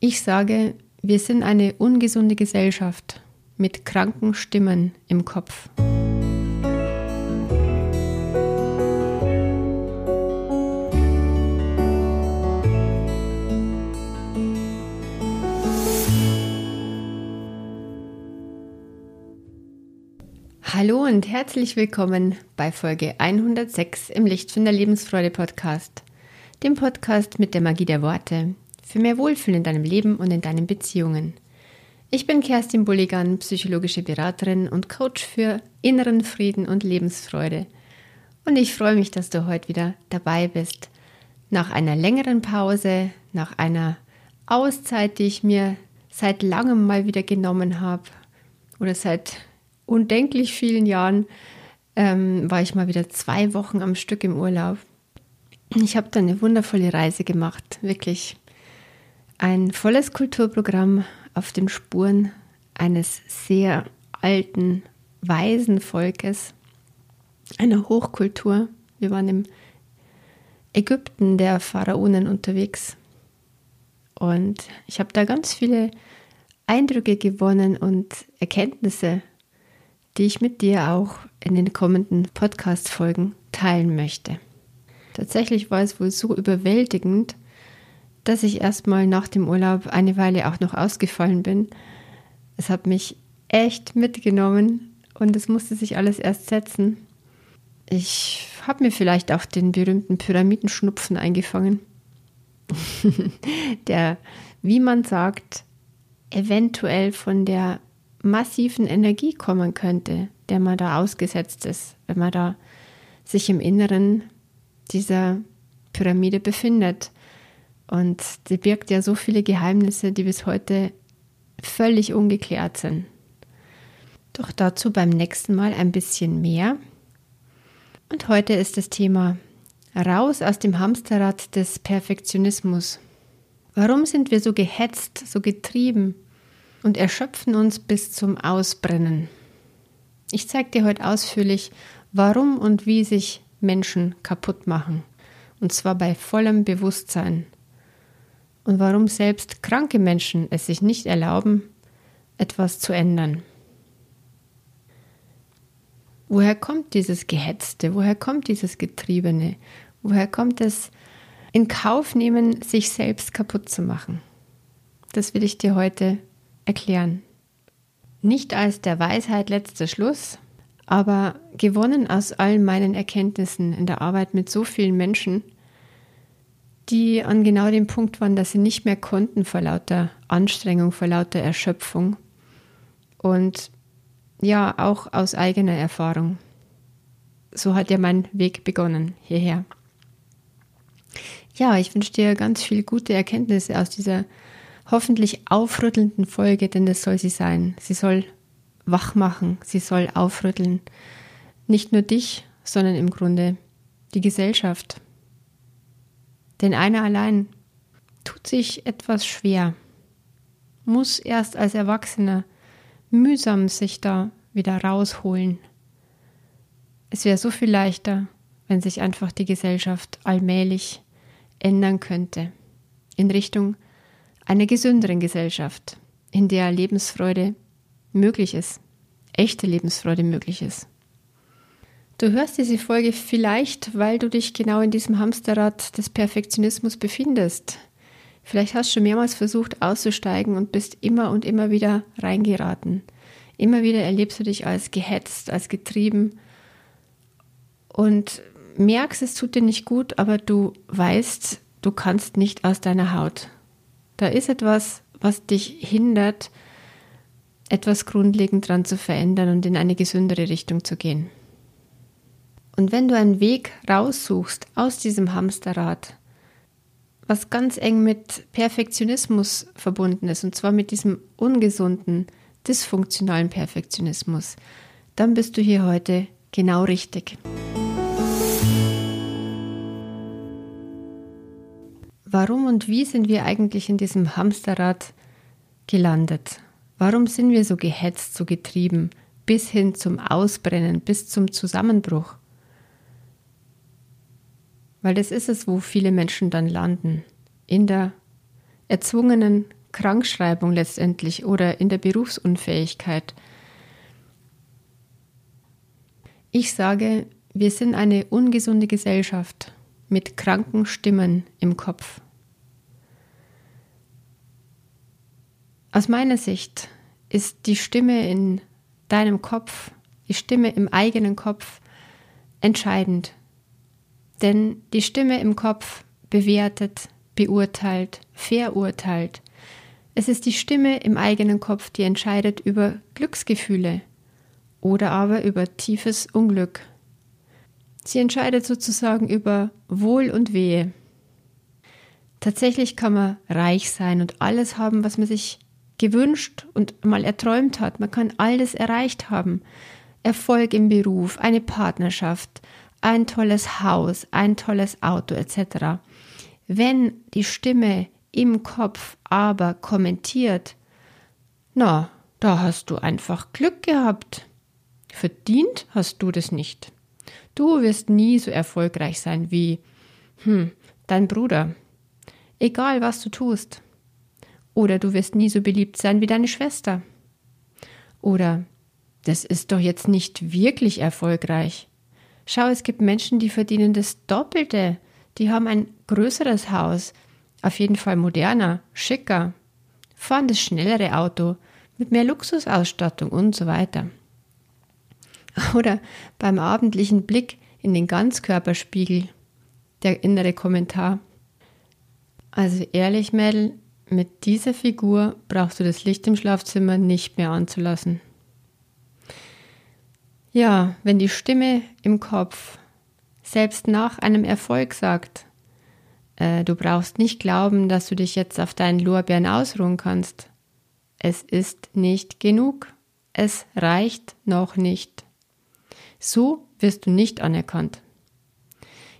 Ich sage, wir sind eine ungesunde Gesellschaft mit kranken Stimmen im Kopf. Hallo und herzlich willkommen bei Folge 106 im Licht von der Lebensfreude Podcast, dem Podcast mit der Magie der Worte für mehr Wohlfühlen in deinem Leben und in deinen Beziehungen. Ich bin Kerstin Bulligan, psychologische Beraterin und Coach für inneren Frieden und Lebensfreude. Und ich freue mich, dass du heute wieder dabei bist. Nach einer längeren Pause, nach einer Auszeit, die ich mir seit langem mal wieder genommen habe oder seit undenklich vielen Jahren ähm, war ich mal wieder zwei Wochen am Stück im Urlaub. Ich habe da eine wundervolle Reise gemacht, wirklich ein volles Kulturprogramm auf den Spuren eines sehr alten, weisen Volkes, einer Hochkultur. Wir waren im Ägypten der Pharaonen unterwegs und ich habe da ganz viele Eindrücke gewonnen und Erkenntnisse die ich mit dir auch in den kommenden Podcast-Folgen teilen möchte. Tatsächlich war es wohl so überwältigend, dass ich erstmal nach dem Urlaub eine Weile auch noch ausgefallen bin. Es hat mich echt mitgenommen und es musste sich alles erst setzen. Ich habe mir vielleicht auch den berühmten Pyramidenschnupfen eingefangen, der, wie man sagt, eventuell von der massiven Energie kommen könnte, der man da ausgesetzt ist, wenn man da sich im Inneren dieser Pyramide befindet. Und sie birgt ja so viele Geheimnisse, die bis heute völlig ungeklärt sind. Doch dazu beim nächsten Mal ein bisschen mehr. Und heute ist das Thema Raus aus dem Hamsterrad des Perfektionismus. Warum sind wir so gehetzt, so getrieben und erschöpfen uns bis zum Ausbrennen. Ich zeige dir heute ausführlich, warum und wie sich Menschen kaputt machen. Und zwar bei vollem Bewusstsein. Und warum selbst kranke Menschen es sich nicht erlauben, etwas zu ändern. Woher kommt dieses Gehetzte? Woher kommt dieses Getriebene? Woher kommt es in Kauf nehmen, sich selbst kaputt zu machen? Das will ich dir heute erklären. Nicht als der Weisheit letzter Schluss, aber gewonnen aus all meinen Erkenntnissen in der Arbeit mit so vielen Menschen, die an genau dem Punkt waren, dass sie nicht mehr konnten vor lauter Anstrengung, vor lauter Erschöpfung und ja, auch aus eigener Erfahrung. So hat ja mein Weg begonnen hierher. Ja, ich wünsche dir ganz viel gute Erkenntnisse aus dieser hoffentlich aufrüttelnden Folge, denn das soll sie sein. Sie soll wach machen, sie soll aufrütteln. Nicht nur dich, sondern im Grunde die Gesellschaft. Denn einer allein tut sich etwas schwer, muss erst als Erwachsener mühsam sich da wieder rausholen. Es wäre so viel leichter, wenn sich einfach die Gesellschaft allmählich ändern könnte in Richtung einer gesünderen Gesellschaft, in der Lebensfreude möglich ist, echte Lebensfreude möglich ist. Du hörst diese Folge vielleicht, weil du dich genau in diesem Hamsterrad des Perfektionismus befindest. Vielleicht hast du schon mehrmals versucht auszusteigen und bist immer und immer wieder reingeraten. Immer wieder erlebst du dich als gehetzt, als getrieben und merkst, es tut dir nicht gut, aber du weißt, du kannst nicht aus deiner Haut. Da ist etwas, was dich hindert, etwas grundlegend dran zu verändern und in eine gesündere Richtung zu gehen. Und wenn du einen Weg raussuchst aus diesem Hamsterrad, was ganz eng mit Perfektionismus verbunden ist, und zwar mit diesem ungesunden, dysfunktionalen Perfektionismus, dann bist du hier heute genau richtig. Warum und wie sind wir eigentlich in diesem Hamsterrad gelandet? Warum sind wir so gehetzt, so getrieben, bis hin zum Ausbrennen, bis zum Zusammenbruch? Weil das ist es, wo viele Menschen dann landen. In der erzwungenen Krankschreibung letztendlich oder in der Berufsunfähigkeit. Ich sage, wir sind eine ungesunde Gesellschaft mit kranken Stimmen im Kopf. Aus meiner Sicht ist die Stimme in deinem Kopf, die Stimme im eigenen Kopf entscheidend. Denn die Stimme im Kopf bewertet, beurteilt, verurteilt. Es ist die Stimme im eigenen Kopf, die entscheidet über Glücksgefühle oder aber über tiefes Unglück. Sie entscheidet sozusagen über Wohl und Wehe. Tatsächlich kann man reich sein und alles haben, was man sich gewünscht und mal erträumt hat. Man kann alles erreicht haben. Erfolg im Beruf, eine Partnerschaft, ein tolles Haus, ein tolles Auto etc. Wenn die Stimme im Kopf aber kommentiert, na, da hast du einfach Glück gehabt. Verdient hast du das nicht. Du wirst nie so erfolgreich sein wie hm, dein Bruder. Egal was du tust. Oder du wirst nie so beliebt sein wie deine Schwester. Oder das ist doch jetzt nicht wirklich erfolgreich. Schau, es gibt Menschen, die verdienen das Doppelte. Die haben ein größeres Haus, auf jeden Fall moderner, schicker, fahren das schnellere Auto mit mehr Luxusausstattung und so weiter. Oder beim abendlichen Blick in den Ganzkörperspiegel, der innere Kommentar. Also ehrlich, Mädel, mit dieser Figur brauchst du das Licht im Schlafzimmer nicht mehr anzulassen. Ja, wenn die Stimme im Kopf selbst nach einem Erfolg sagt, äh, du brauchst nicht glauben, dass du dich jetzt auf deinen Lorbeeren ausruhen kannst. Es ist nicht genug. Es reicht noch nicht. So wirst du nicht anerkannt.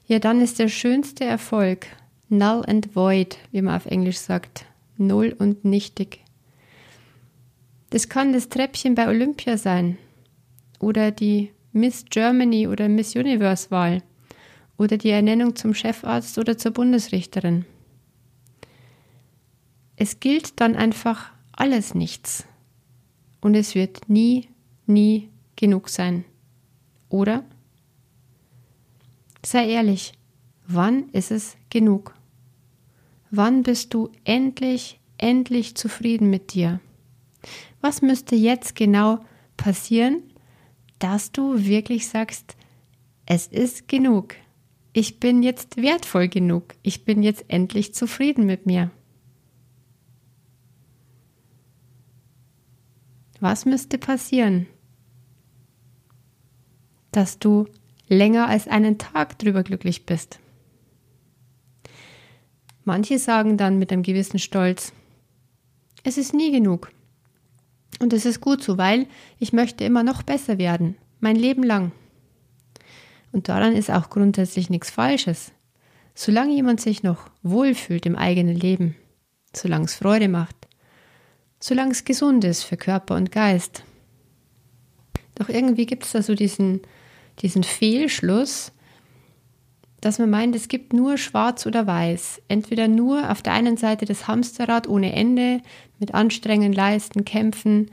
Ja, dann ist der schönste Erfolg null and void, wie man auf Englisch sagt, null und nichtig. Das kann das Treppchen bei Olympia sein oder die Miss Germany oder Miss Universe Wahl oder die Ernennung zum Chefarzt oder zur Bundesrichterin. Es gilt dann einfach alles nichts und es wird nie, nie genug sein. Oder? Sei ehrlich, wann ist es genug? Wann bist du endlich, endlich zufrieden mit dir? Was müsste jetzt genau passieren, dass du wirklich sagst, es ist genug. Ich bin jetzt wertvoll genug. Ich bin jetzt endlich zufrieden mit mir. Was müsste passieren, dass du länger als einen Tag drüber glücklich bist? Manche sagen dann mit einem gewissen Stolz, es ist nie genug. Und es ist gut so, weil ich möchte immer noch besser werden, mein Leben lang. Und daran ist auch grundsätzlich nichts Falsches. Solange jemand sich noch wohlfühlt im eigenen Leben, solange es Freude macht, solange es gesund ist für Körper und Geist. Doch irgendwie gibt es da so diesen, diesen Fehlschluss, dass man meint, es gibt nur schwarz oder weiß. Entweder nur auf der einen Seite das Hamsterrad ohne Ende mit Anstrengen, Leisten, Kämpfen,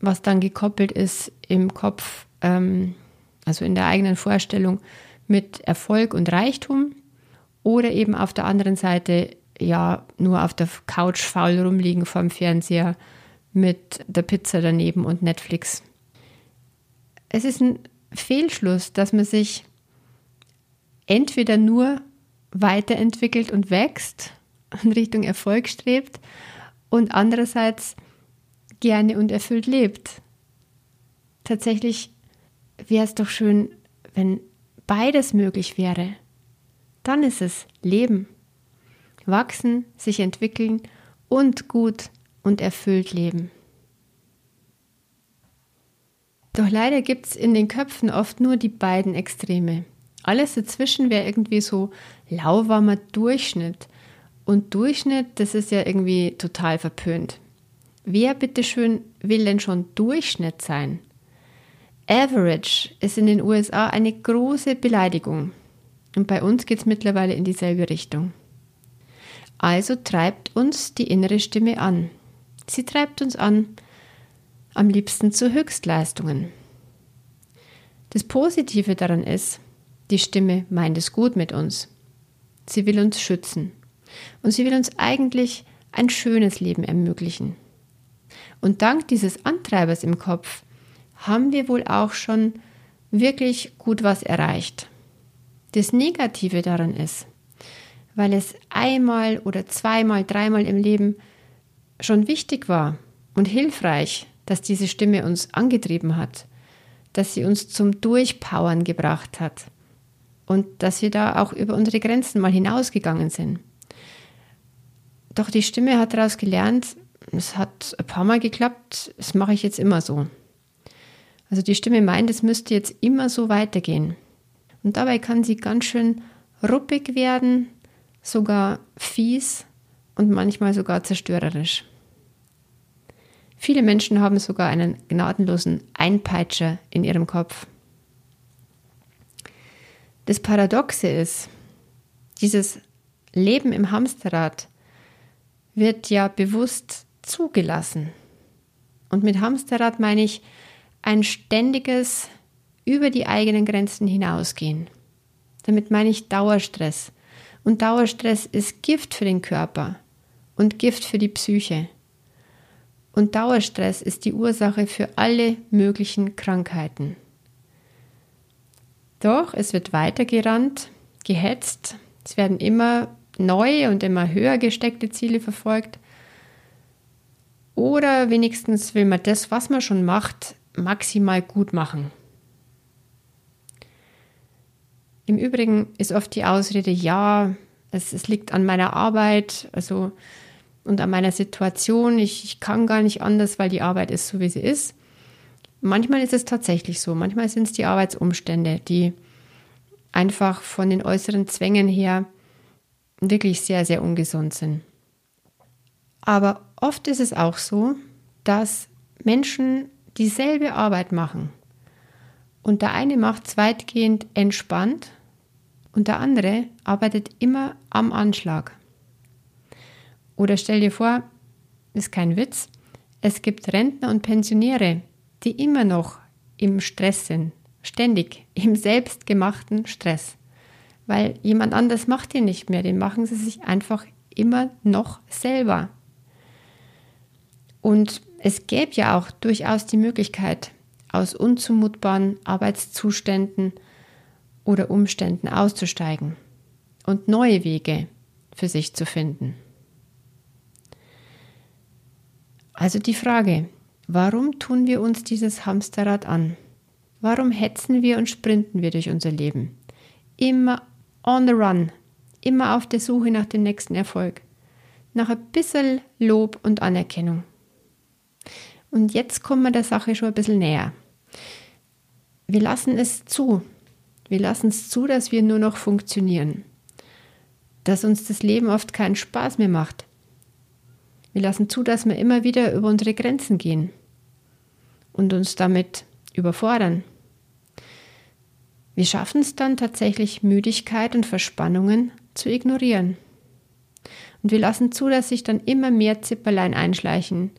was dann gekoppelt ist im Kopf, ähm, also in der eigenen Vorstellung mit Erfolg und Reichtum. Oder eben auf der anderen Seite ja nur auf der Couch faul rumliegen vorm Fernseher mit der Pizza daneben und Netflix. Es ist ein Fehlschluss, dass man sich entweder nur weiterentwickelt und wächst in Richtung Erfolg strebt und andererseits gerne und erfüllt lebt. Tatsächlich wäre es doch schön, wenn beides möglich wäre. Dann ist es Leben. Wachsen, sich entwickeln und gut und erfüllt leben. Doch leider gibt es in den Köpfen oft nur die beiden Extreme. Alles dazwischen wäre irgendwie so lauwarmer Durchschnitt. Und Durchschnitt, das ist ja irgendwie total verpönt. Wer bitteschön will denn schon Durchschnitt sein? Average ist in den USA eine große Beleidigung. Und bei uns geht es mittlerweile in dieselbe Richtung. Also treibt uns die innere Stimme an. Sie treibt uns an, am liebsten zu Höchstleistungen. Das Positive daran ist, die Stimme meint es gut mit uns. Sie will uns schützen. Und sie will uns eigentlich ein schönes Leben ermöglichen. Und dank dieses Antreibers im Kopf haben wir wohl auch schon wirklich gut was erreicht. Das Negative daran ist, weil es einmal oder zweimal, dreimal im Leben schon wichtig war und hilfreich, dass diese Stimme uns angetrieben hat, dass sie uns zum Durchpowern gebracht hat und dass wir da auch über unsere Grenzen mal hinausgegangen sind. Doch die Stimme hat daraus gelernt, es hat ein paar Mal geklappt, das mache ich jetzt immer so. Also die Stimme meint, es müsste jetzt immer so weitergehen. Und dabei kann sie ganz schön ruppig werden, sogar fies und manchmal sogar zerstörerisch. Viele Menschen haben sogar einen gnadenlosen Einpeitscher in ihrem Kopf. Das Paradoxe ist, dieses Leben im Hamsterrad wird ja bewusst zugelassen. Und mit Hamsterrad meine ich ein ständiges über die eigenen Grenzen hinausgehen. Damit meine ich Dauerstress. Und Dauerstress ist Gift für den Körper und Gift für die Psyche. Und Dauerstress ist die Ursache für alle möglichen Krankheiten. Doch es wird weitergerannt, gehetzt, es werden immer neue und immer höher gesteckte Ziele verfolgt. Oder wenigstens will man das, was man schon macht, maximal gut machen. Im Übrigen ist oft die Ausrede, ja, es, es liegt an meiner Arbeit, also und an meiner Situation. Ich, ich kann gar nicht anders, weil die Arbeit ist so, wie sie ist. Manchmal ist es tatsächlich so. Manchmal sind es die Arbeitsumstände, die einfach von den äußeren Zwängen her wirklich sehr, sehr ungesund sind. Aber oft ist es auch so, dass Menschen dieselbe Arbeit machen. Und der eine macht es weitgehend entspannt und der andere arbeitet immer am Anschlag. Oder stell dir vor, ist kein Witz, es gibt Rentner und Pensionäre, die immer noch im Stress sind, ständig im selbstgemachten Stress weil jemand anders macht den nicht mehr, den machen sie sich einfach immer noch selber. Und es gäbe ja auch durchaus die Möglichkeit, aus unzumutbaren Arbeitszuständen oder Umständen auszusteigen und neue Wege für sich zu finden. Also die Frage, warum tun wir uns dieses Hamsterrad an? Warum hetzen wir und sprinten wir durch unser Leben? Immer on the run, immer auf der Suche nach dem nächsten Erfolg, nach ein bisschen Lob und Anerkennung. Und jetzt kommen wir der Sache schon ein bisschen näher. Wir lassen es zu. Wir lassen es zu, dass wir nur noch funktionieren. Dass uns das Leben oft keinen Spaß mehr macht. Wir lassen zu, dass wir immer wieder über unsere Grenzen gehen und uns damit überfordern. Wir schaffen es dann tatsächlich, Müdigkeit und Verspannungen zu ignorieren. Und wir lassen zu, dass sich dann immer mehr Zipperlein einschleichen.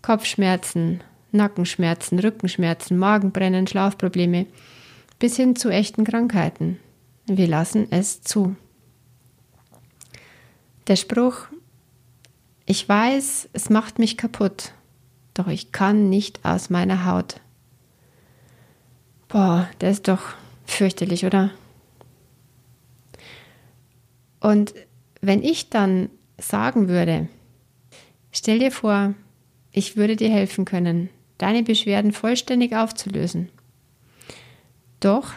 Kopfschmerzen, Nackenschmerzen, Rückenschmerzen, Magenbrennen, Schlafprobleme, bis hin zu echten Krankheiten. Wir lassen es zu. Der Spruch, ich weiß, es macht mich kaputt, doch ich kann nicht aus meiner Haut. Boah, der ist doch Fürchterlich, oder? Und wenn ich dann sagen würde, stell dir vor, ich würde dir helfen können, deine Beschwerden vollständig aufzulösen. Doch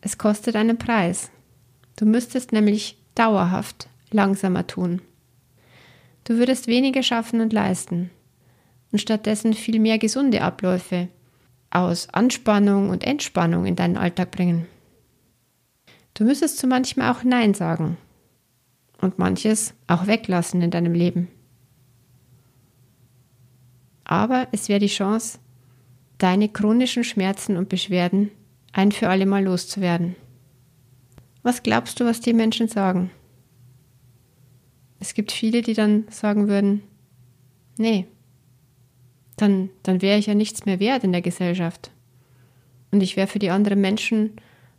es kostet einen Preis. Du müsstest nämlich dauerhaft langsamer tun. Du würdest weniger schaffen und leisten und stattdessen viel mehr gesunde Abläufe, aus Anspannung und Entspannung in deinen Alltag bringen. Du müsstest zu manchem auch Nein sagen und manches auch weglassen in deinem Leben. Aber es wäre die Chance, deine chronischen Schmerzen und Beschwerden ein für alle Mal loszuwerden. Was glaubst du, was die Menschen sagen? Es gibt viele, die dann sagen würden, nee, dann, dann wäre ich ja nichts mehr wert in der Gesellschaft. Und ich wäre für die anderen Menschen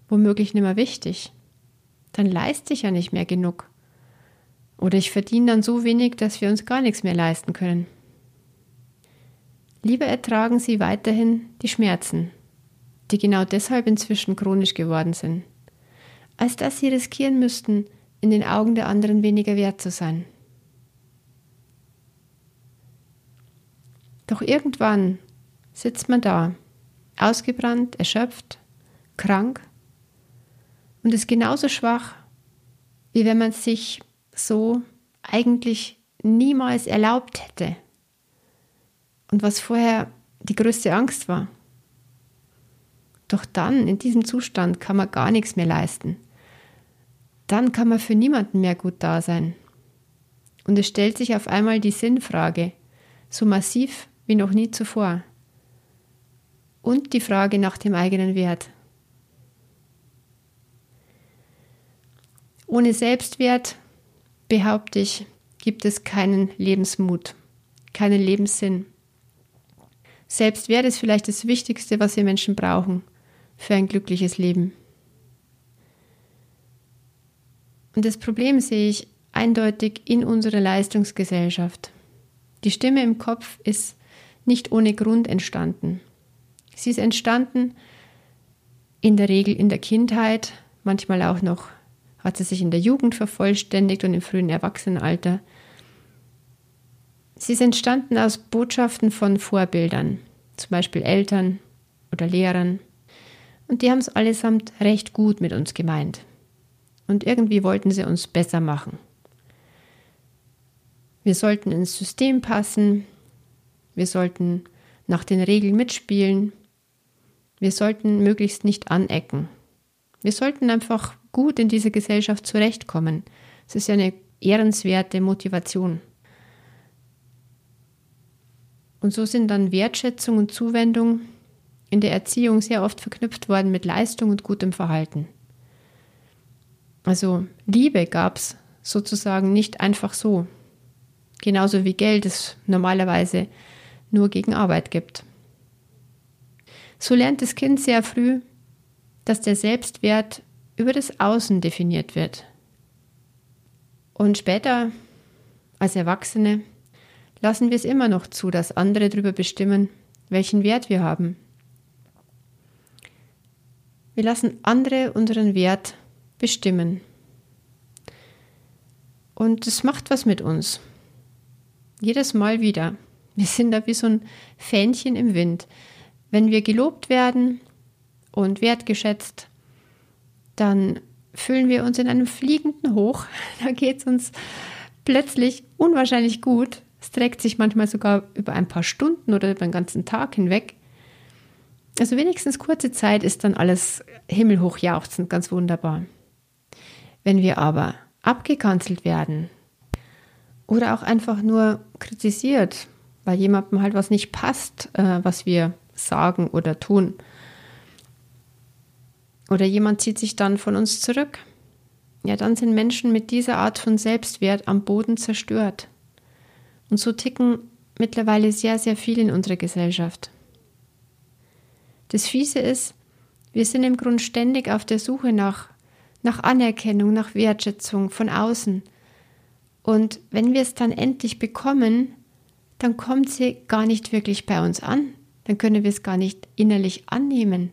womöglich nicht mehr wichtig. Dann leiste ich ja nicht mehr genug. Oder ich verdiene dann so wenig, dass wir uns gar nichts mehr leisten können. Lieber ertragen Sie weiterhin die Schmerzen, die genau deshalb inzwischen chronisch geworden sind, als dass Sie riskieren müssten, in den Augen der anderen weniger wert zu sein. Doch irgendwann sitzt man da, ausgebrannt, erschöpft, krank und ist genauso schwach, wie wenn man sich so eigentlich niemals erlaubt hätte. Und was vorher die größte Angst war. Doch dann, in diesem Zustand, kann man gar nichts mehr leisten. Dann kann man für niemanden mehr gut da sein. Und es stellt sich auf einmal die Sinnfrage, so massiv wie noch nie zuvor. Und die Frage nach dem eigenen Wert. Ohne Selbstwert, behaupte ich, gibt es keinen Lebensmut, keinen Lebenssinn. Selbstwert ist vielleicht das Wichtigste, was wir Menschen brauchen für ein glückliches Leben. Und das Problem sehe ich eindeutig in unserer Leistungsgesellschaft. Die Stimme im Kopf ist nicht ohne Grund entstanden. Sie ist entstanden in der Regel in der Kindheit, manchmal auch noch hat sie sich in der Jugend vervollständigt und im frühen Erwachsenenalter. Sie ist entstanden aus Botschaften von Vorbildern, zum Beispiel Eltern oder Lehrern. Und die haben es allesamt recht gut mit uns gemeint. Und irgendwie wollten sie uns besser machen. Wir sollten ins System passen, wir sollten nach den Regeln mitspielen, wir sollten möglichst nicht anecken. Wir sollten einfach gut in dieser Gesellschaft zurechtkommen. Es ist ja eine ehrenswerte Motivation. Und so sind dann Wertschätzung und Zuwendung in der Erziehung sehr oft verknüpft worden mit Leistung und gutem Verhalten. Also Liebe gab es sozusagen nicht einfach so. Genauso wie Geld es normalerweise nur gegen Arbeit gibt. So lernt das Kind sehr früh, dass der Selbstwert über das Außen definiert wird. Und später, als Erwachsene, lassen wir es immer noch zu, dass andere darüber bestimmen, welchen Wert wir haben. Wir lassen andere unseren Wert bestimmen. Und es macht was mit uns. Jedes Mal wieder. Wir sind da wie so ein Fähnchen im Wind. Wenn wir gelobt werden und wertgeschätzt, dann fühlen wir uns in einem fliegenden Hoch. Da geht es uns plötzlich unwahrscheinlich gut. Es trägt sich manchmal sogar über ein paar Stunden oder über den ganzen Tag hinweg. Also wenigstens kurze Zeit ist dann alles himmelhoch jauchzend, ganz wunderbar. Wenn wir aber abgekanzelt werden oder auch einfach nur kritisiert, weil jemandem halt was nicht passt, äh, was wir sagen oder tun, oder jemand zieht sich dann von uns zurück, ja, dann sind Menschen mit dieser Art von Selbstwert am Boden zerstört. Und so ticken mittlerweile sehr, sehr viel in unserer Gesellschaft. Das Fiese ist, wir sind im Grunde ständig auf der Suche nach, nach Anerkennung, nach Wertschätzung von außen. Und wenn wir es dann endlich bekommen, dann kommt sie gar nicht wirklich bei uns an. Dann können wir es gar nicht innerlich annehmen.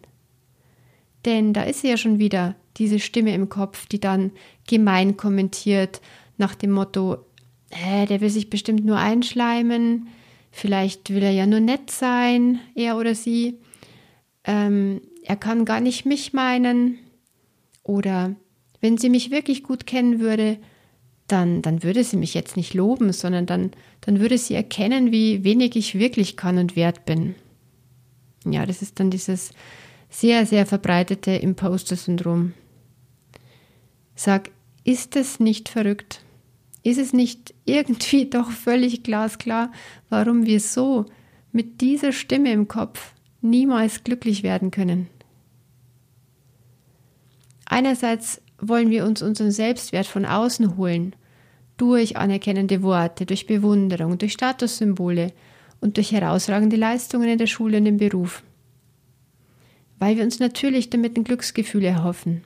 Denn da ist sie ja schon wieder, diese Stimme im Kopf, die dann gemein kommentiert, nach dem Motto, äh, der will sich bestimmt nur einschleimen, vielleicht will er ja nur nett sein, er oder sie, ähm, er kann gar nicht mich meinen. Oder wenn sie mich wirklich gut kennen würde, dann, dann würde sie mich jetzt nicht loben, sondern dann, dann würde sie erkennen, wie wenig ich wirklich kann und wert bin. Ja, das ist dann dieses sehr, sehr verbreitete Imposter-Syndrom. Sag, ist es nicht verrückt? Ist es nicht irgendwie doch völlig glasklar, warum wir so mit dieser Stimme im Kopf niemals glücklich werden können? Einerseits wollen wir uns unseren Selbstwert von außen holen, durch anerkennende Worte, durch Bewunderung, durch Statussymbole und durch herausragende Leistungen in der Schule und im Beruf. Weil wir uns natürlich damit ein Glücksgefühl erhoffen.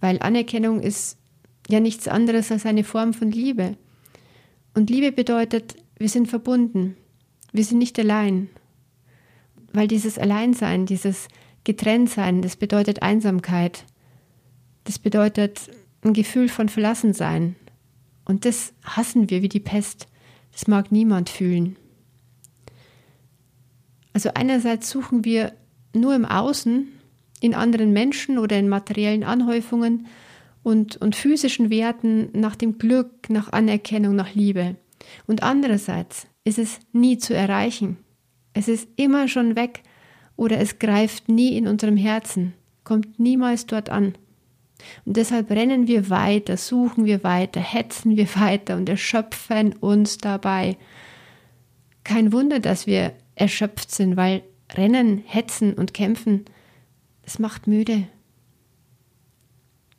Weil Anerkennung ist ja nichts anderes als eine Form von Liebe. Und Liebe bedeutet, wir sind verbunden, wir sind nicht allein. Weil dieses Alleinsein, dieses Getrenntsein, das bedeutet Einsamkeit. Das bedeutet ein Gefühl von Verlassensein. Und das hassen wir wie die Pest. Das mag niemand fühlen. Also einerseits suchen wir nur im Außen, in anderen Menschen oder in materiellen Anhäufungen und, und physischen Werten nach dem Glück, nach Anerkennung, nach Liebe. Und andererseits ist es nie zu erreichen. Es ist immer schon weg oder es greift nie in unserem Herzen, kommt niemals dort an. Und deshalb rennen wir weiter, suchen wir weiter, hetzen wir weiter und erschöpfen uns dabei. Kein Wunder, dass wir erschöpft sind, weil Rennen, Hetzen und Kämpfen, das macht müde.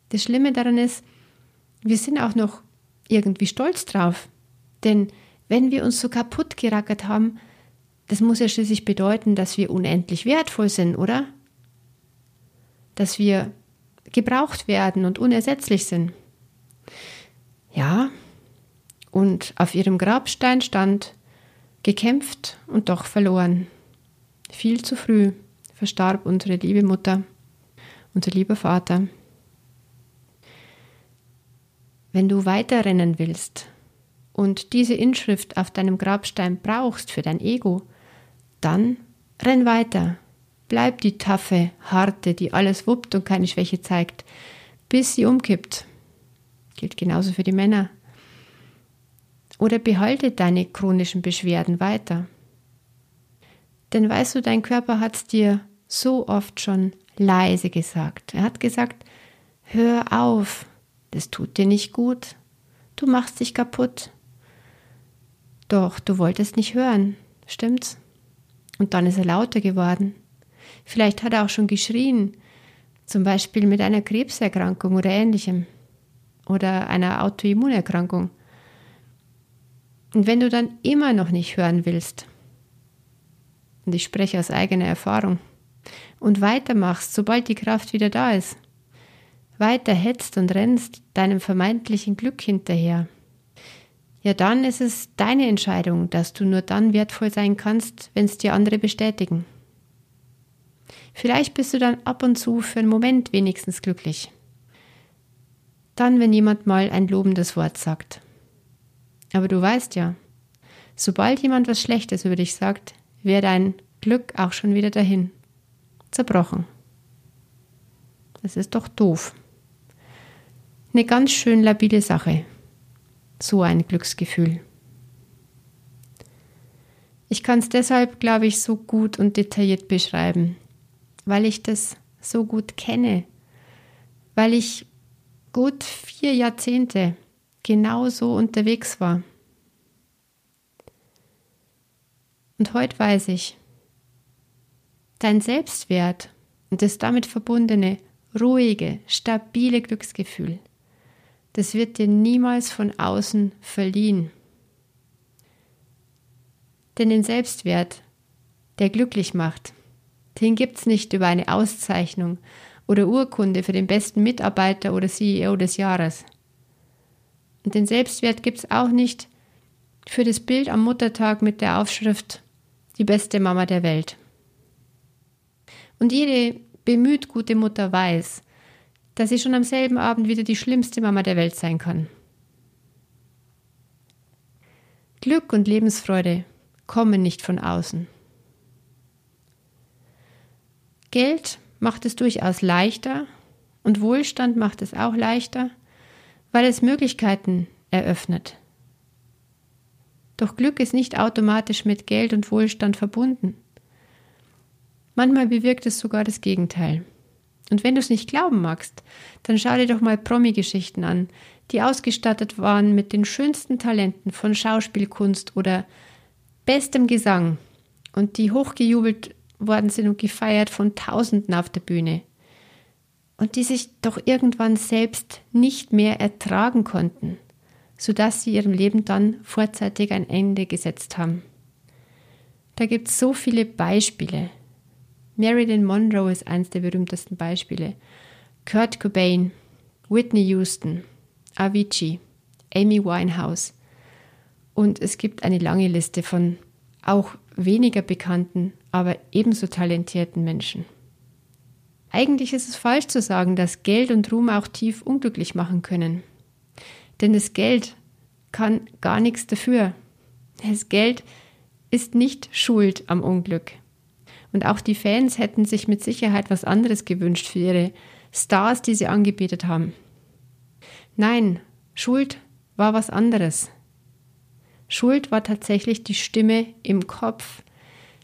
Das Schlimme daran ist, wir sind auch noch irgendwie stolz drauf. Denn wenn wir uns so kaputt gerackert haben, das muss ja schließlich bedeuten, dass wir unendlich wertvoll sind, oder? Dass wir gebraucht werden und unersetzlich sind. Ja, und auf ihrem Grabstein stand, gekämpft und doch verloren. Viel zu früh verstarb unsere liebe Mutter, unser lieber Vater. Wenn du weiterrennen willst und diese Inschrift auf deinem Grabstein brauchst für dein Ego, dann renn weiter, Bleib die taffe, harte, die alles wuppt und keine Schwäche zeigt, bis sie umkippt. Gilt genauso für die Männer. Oder behalte deine chronischen Beschwerden weiter. Denn weißt du, dein Körper hat es dir so oft schon leise gesagt. Er hat gesagt, hör auf, das tut dir nicht gut, du machst dich kaputt. Doch du wolltest nicht hören, stimmt's? Und dann ist er lauter geworden. Vielleicht hat er auch schon geschrien, zum Beispiel mit einer Krebserkrankung oder ähnlichem oder einer Autoimmunerkrankung. Und wenn du dann immer noch nicht hören willst, und ich spreche aus eigener Erfahrung, und weitermachst, sobald die Kraft wieder da ist, weiter hetzt und rennst deinem vermeintlichen Glück hinterher, ja dann ist es deine Entscheidung, dass du nur dann wertvoll sein kannst, wenn es dir andere bestätigen. Vielleicht bist du dann ab und zu für einen Moment wenigstens glücklich. Dann, wenn jemand mal ein lobendes Wort sagt. Aber du weißt ja, sobald jemand was Schlechtes über dich sagt, wäre dein Glück auch schon wieder dahin. Zerbrochen. Das ist doch doof. Eine ganz schön labile Sache. So ein Glücksgefühl. Ich kann es deshalb, glaube ich, so gut und detailliert beschreiben, weil ich das so gut kenne, weil ich gut vier Jahrzehnte genau so unterwegs war. Und heute weiß ich, dein Selbstwert und das damit verbundene ruhige, stabile Glücksgefühl, das wird dir niemals von außen verliehen. Denn den Selbstwert, der glücklich macht, den gibt es nicht über eine Auszeichnung oder Urkunde für den besten Mitarbeiter oder CEO des Jahres. Und den Selbstwert gibt es auch nicht für das Bild am Muttertag mit der Aufschrift Die beste Mama der Welt. Und jede bemüht gute Mutter weiß, dass sie schon am selben Abend wieder die schlimmste Mama der Welt sein kann. Glück und Lebensfreude kommen nicht von außen. Geld macht es durchaus leichter und Wohlstand macht es auch leichter, weil es Möglichkeiten eröffnet. Doch Glück ist nicht automatisch mit Geld und Wohlstand verbunden. Manchmal bewirkt es sogar das Gegenteil. Und wenn du es nicht glauben magst, dann schau dir doch mal Promi-Geschichten an, die ausgestattet waren mit den schönsten Talenten von Schauspielkunst oder bestem Gesang und die hochgejubelt worden sind und gefeiert von Tausenden auf der Bühne. und die sich doch irgendwann selbst nicht mehr ertragen konnten, sodass sie ihrem Leben dann vorzeitig ein Ende gesetzt haben. Da gibt es so viele Beispiele. Marilyn Monroe ist eines der berühmtesten Beispiele. Kurt Cobain, Whitney Houston, Avicii, Amy Winehouse. Und es gibt eine lange Liste von auch weniger bekannten, aber ebenso talentierten Menschen. Eigentlich ist es falsch zu sagen, dass Geld und Ruhm auch tief unglücklich machen können. Denn das Geld kann gar nichts dafür. Das Geld ist nicht schuld am Unglück. Und auch die Fans hätten sich mit Sicherheit was anderes gewünscht für ihre Stars, die sie angebetet haben. Nein, Schuld war was anderes. Schuld war tatsächlich die Stimme im Kopf.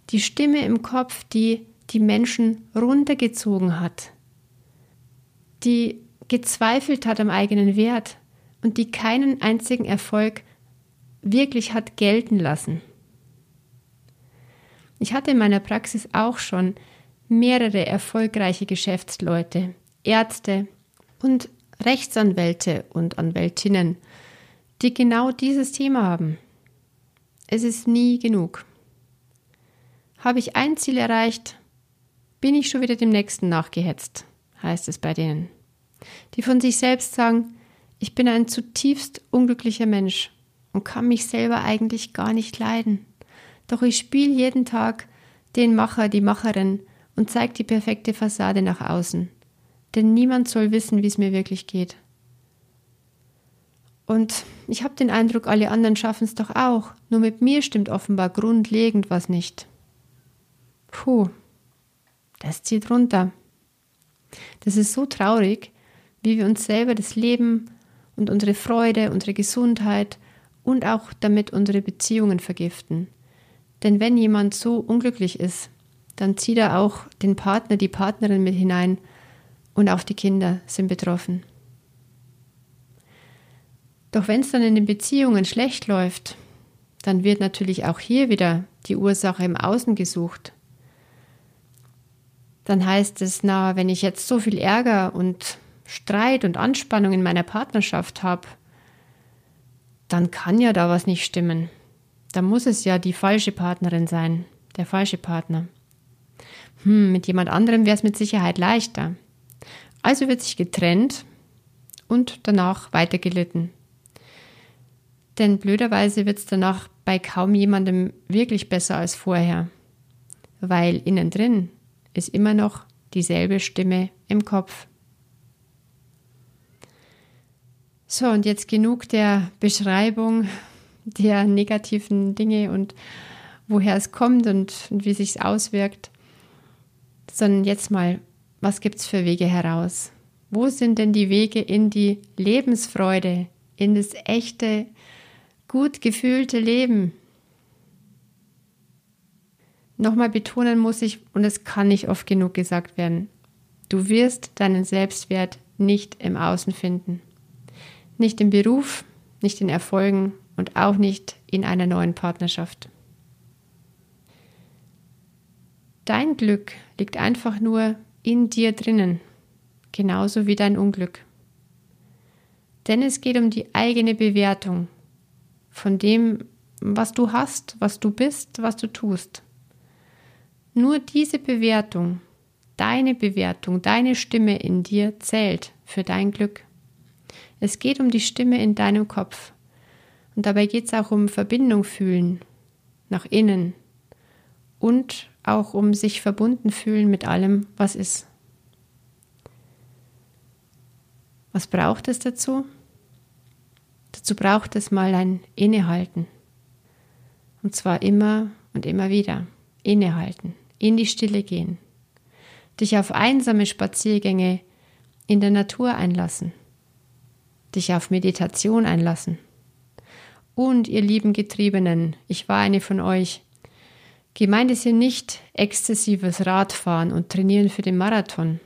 Die Stimme im Kopf, die die Menschen runtergezogen hat, die gezweifelt hat am eigenen Wert und die keinen einzigen Erfolg wirklich hat gelten lassen. Ich hatte in meiner Praxis auch schon mehrere erfolgreiche Geschäftsleute, Ärzte und Rechtsanwälte und Anwältinnen, die genau dieses Thema haben. Es ist nie genug. Habe ich ein Ziel erreicht, bin ich schon wieder dem nächsten nachgehetzt, heißt es bei denen. Die von sich selbst sagen, ich bin ein zutiefst unglücklicher Mensch und kann mich selber eigentlich gar nicht leiden. Doch ich spiele jeden Tag den Macher, die Macherin und zeige die perfekte Fassade nach außen. Denn niemand soll wissen, wie es mir wirklich geht. Und ich habe den Eindruck, alle anderen schaffen es doch auch. Nur mit mir stimmt offenbar grundlegend was nicht. Puh, das zieht runter. Das ist so traurig, wie wir uns selber das Leben und unsere Freude, unsere Gesundheit und auch damit unsere Beziehungen vergiften. Denn wenn jemand so unglücklich ist, dann zieht er auch den Partner, die Partnerin mit hinein und auch die Kinder sind betroffen. Doch wenn es dann in den Beziehungen schlecht läuft, dann wird natürlich auch hier wieder die Ursache im Außen gesucht. Dann heißt es, na, wenn ich jetzt so viel Ärger und Streit und Anspannung in meiner Partnerschaft habe, dann kann ja da was nicht stimmen. Da muss es ja die falsche Partnerin sein, der falsche Partner. Hm, mit jemand anderem wäre es mit Sicherheit leichter. Also wird sich getrennt und danach weitergelitten. Denn blöderweise wird es danach bei kaum jemandem wirklich besser als vorher, weil innen drin ist immer noch dieselbe Stimme im Kopf. So, und jetzt genug der Beschreibung der negativen Dinge und woher es kommt und, und wie sich auswirkt, sondern jetzt mal, was gibt es für Wege heraus? Wo sind denn die Wege in die Lebensfreude, in das echte gut gefühlte Leben. Nochmal betonen muss ich, und es kann nicht oft genug gesagt werden, du wirst deinen Selbstwert nicht im Außen finden. Nicht im Beruf, nicht in Erfolgen und auch nicht in einer neuen Partnerschaft. Dein Glück liegt einfach nur in dir drinnen, genauso wie dein Unglück. Denn es geht um die eigene Bewertung von dem, was du hast, was du bist, was du tust. Nur diese Bewertung, deine Bewertung, deine Stimme in dir zählt für dein Glück. Es geht um die Stimme in deinem Kopf. Und dabei geht es auch um Verbindung fühlen, nach innen und auch um sich verbunden fühlen mit allem, was ist. Was braucht es dazu? Dazu braucht es mal ein Innehalten. Und zwar immer und immer wieder. Innehalten, in die Stille gehen. Dich auf einsame Spaziergänge in der Natur einlassen. Dich auf Meditation einlassen. Und ihr lieben Getriebenen, ich war eine von euch. Gemeint ist hier nicht exzessives Radfahren und Trainieren für den Marathon.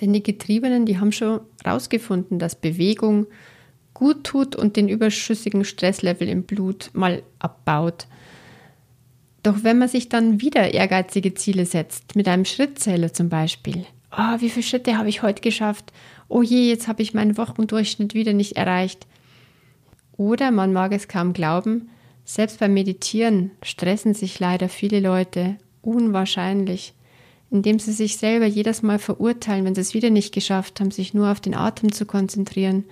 Denn die Getriebenen, die haben schon herausgefunden, dass Bewegung gut tut und den überschüssigen Stresslevel im Blut mal abbaut. Doch wenn man sich dann wieder ehrgeizige Ziele setzt, mit einem Schrittzähler zum Beispiel, oh, wie viele Schritte habe ich heute geschafft? Oh je, jetzt habe ich meinen Wochendurchschnitt wieder nicht erreicht. Oder man mag es kaum glauben, selbst beim Meditieren stressen sich leider viele Leute unwahrscheinlich, indem sie sich selber jedes Mal verurteilen, wenn sie es wieder nicht geschafft haben, sich nur auf den Atem zu konzentrieren.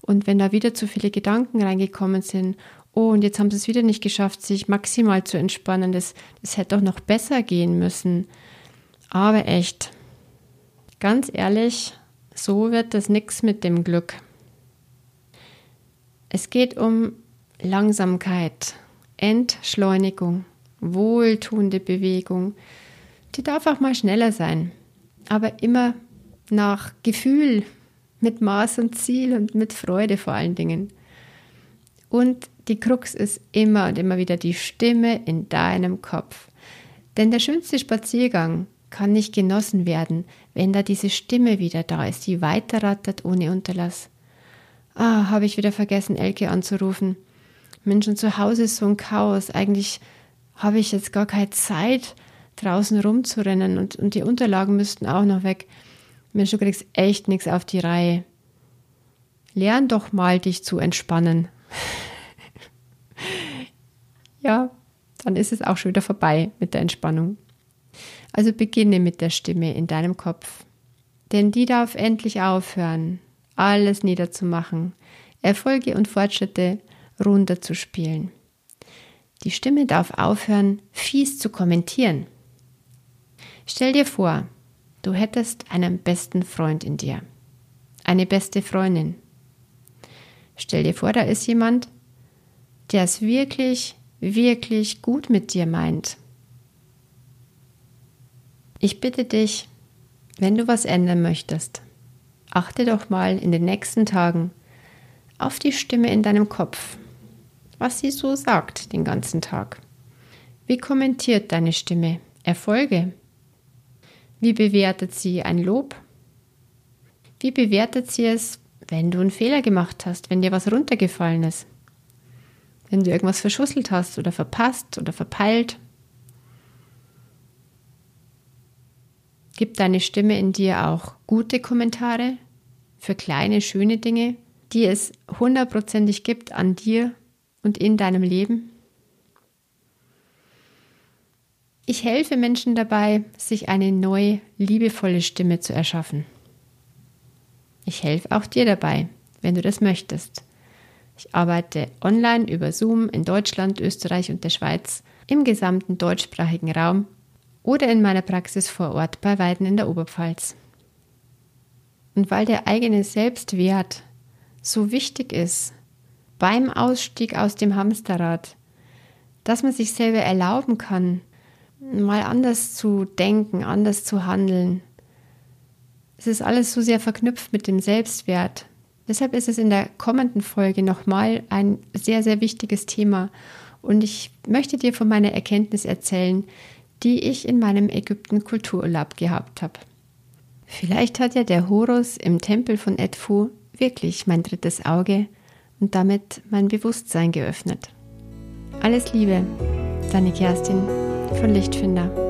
Und wenn da wieder zu viele Gedanken reingekommen sind, oh, und jetzt haben sie es wieder nicht geschafft, sich maximal zu entspannen, das, das hätte doch noch besser gehen müssen. Aber echt, ganz ehrlich, so wird das nichts mit dem Glück. Es geht um Langsamkeit, Entschleunigung, wohltuende Bewegung. Die darf auch mal schneller sein, aber immer nach Gefühl, mit Maß und Ziel und mit Freude vor allen Dingen. Und die Krux ist immer und immer wieder die Stimme in deinem Kopf. Denn der schönste Spaziergang kann nicht genossen werden, wenn da diese Stimme wieder da ist, die weiterrattert ohne Unterlass. Ah, habe ich wieder vergessen, Elke anzurufen. Menschen zu Hause ist so ein Chaos. Eigentlich habe ich jetzt gar keine Zeit, draußen rumzurennen und, und die Unterlagen müssten auch noch weg. Mensch, du kriegst echt nichts auf die Reihe. Lern doch mal, dich zu entspannen. Ja, dann ist es auch schon wieder vorbei mit der Entspannung. Also beginne mit der Stimme in deinem Kopf. Denn die darf endlich aufhören, alles niederzumachen, Erfolge und Fortschritte runterzuspielen. Die Stimme darf aufhören, fies zu kommentieren. Stell dir vor, du hättest einen besten Freund in dir, eine beste Freundin. Stell dir vor, da ist jemand, der es wirklich, wirklich gut mit dir meint. Ich bitte dich, wenn du was ändern möchtest, achte doch mal in den nächsten Tagen auf die Stimme in deinem Kopf, was sie so sagt den ganzen Tag. Wie kommentiert deine Stimme Erfolge? Wie bewertet sie ein Lob? Wie bewertet sie es, wenn du einen Fehler gemacht hast, wenn dir was runtergefallen ist? Wenn du irgendwas verschusselt hast oder verpasst oder verpeilt? Gibt deine Stimme in dir auch gute Kommentare für kleine, schöne Dinge, die es hundertprozentig gibt an dir und in deinem Leben? Ich helfe Menschen dabei, sich eine neue, liebevolle Stimme zu erschaffen. Ich helfe auch dir dabei, wenn du das möchtest. Ich arbeite online über Zoom in Deutschland, Österreich und der Schweiz, im gesamten deutschsprachigen Raum oder in meiner Praxis vor Ort bei Weiden in der Oberpfalz. Und weil der eigene Selbstwert so wichtig ist beim Ausstieg aus dem Hamsterrad, dass man sich selber erlauben kann, mal anders zu denken, anders zu handeln. Es ist alles so sehr verknüpft mit dem Selbstwert. Deshalb ist es in der kommenden Folge nochmal ein sehr, sehr wichtiges Thema. Und ich möchte dir von meiner Erkenntnis erzählen, die ich in meinem Ägypten-Kultururlaub gehabt habe. Vielleicht hat ja der Horus im Tempel von Edfu wirklich mein drittes Auge und damit mein Bewusstsein geöffnet. Alles Liebe, deine Kerstin von Lichtfinder.